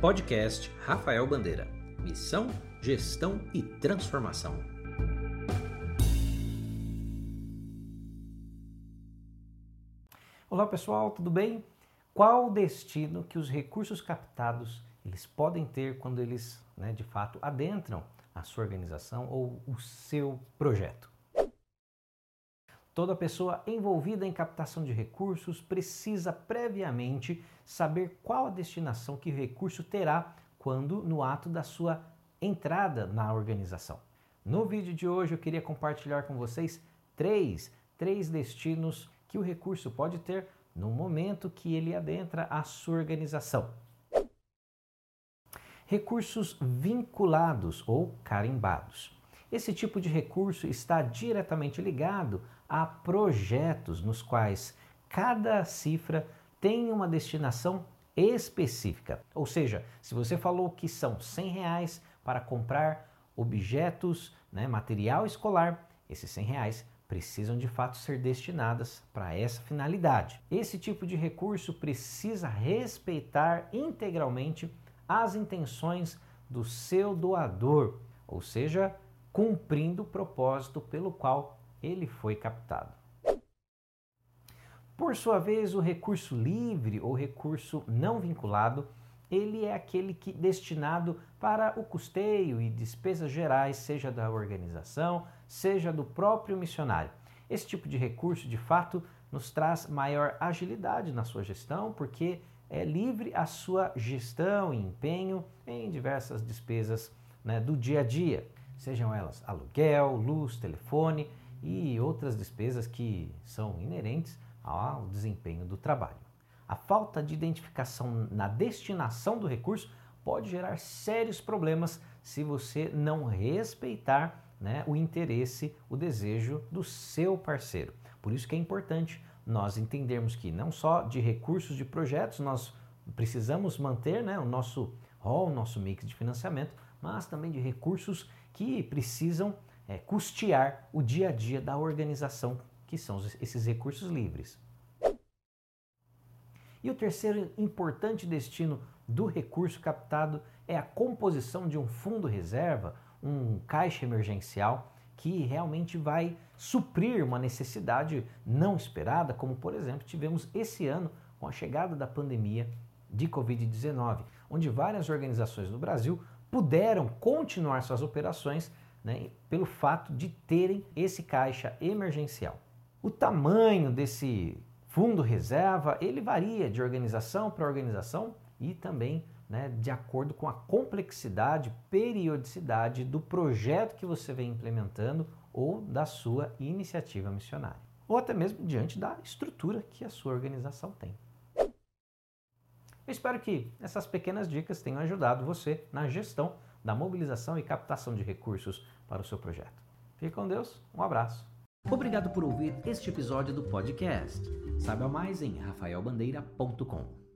Podcast Rafael Bandeira. Missão, gestão e transformação. Olá pessoal, tudo bem? Qual o destino que os recursos captados eles podem ter quando eles, né, de fato, adentram a sua organização ou o seu projeto? Toda pessoa envolvida em captação de recursos precisa previamente saber qual a destinação que o recurso terá quando no ato da sua entrada na organização. No vídeo de hoje eu queria compartilhar com vocês três, três destinos que o recurso pode ter no momento que ele adentra a sua organização. Recursos vinculados ou carimbados. Esse tipo de recurso está diretamente ligado a projetos nos quais cada cifra tem uma destinação específica. Ou seja, se você falou que são 100 reais para comprar objetos, né, material escolar, esses 100 reais precisam de fato ser destinadas para essa finalidade. Esse tipo de recurso precisa respeitar integralmente as intenções do seu doador, ou seja, cumprindo o propósito pelo qual ele foi captado. Por sua vez, o recurso livre ou recurso não vinculado, ele é aquele que destinado para o custeio e despesas gerais, seja da organização, seja do próprio missionário. Esse tipo de recurso, de fato, nos traz maior agilidade na sua gestão, porque é livre a sua gestão e empenho em diversas despesas né, do dia a dia sejam elas aluguel, luz, telefone e outras despesas que são inerentes ao desempenho do trabalho. A falta de identificação na destinação do recurso pode gerar sérios problemas se você não respeitar né, o interesse, o desejo do seu parceiro. Por isso que é importante nós entendermos que não só de recursos de projetos nós precisamos manter né, o nosso rol, o nosso mix de financiamento, mas também de recursos que precisam é, custear o dia a dia da organização, que são esses recursos livres. E o terceiro importante destino do recurso captado é a composição de um fundo reserva, um caixa emergencial que realmente vai suprir uma necessidade não esperada, como por exemplo tivemos esse ano com a chegada da pandemia de Covid-19, onde várias organizações no Brasil puderam continuar suas operações né, pelo fato de terem esse caixa emergencial. O tamanho desse fundo reserva ele varia de organização para organização e também né, de acordo com a complexidade, periodicidade do projeto que você vem implementando ou da sua iniciativa missionária, ou até mesmo diante da estrutura que a sua organização tem. Eu espero que essas pequenas dicas tenham ajudado você na gestão da mobilização e captação de recursos para o seu projeto. Fique com Deus, um abraço. Obrigado por ouvir este episódio do podcast. Saiba mais em rafaelbandeira.com.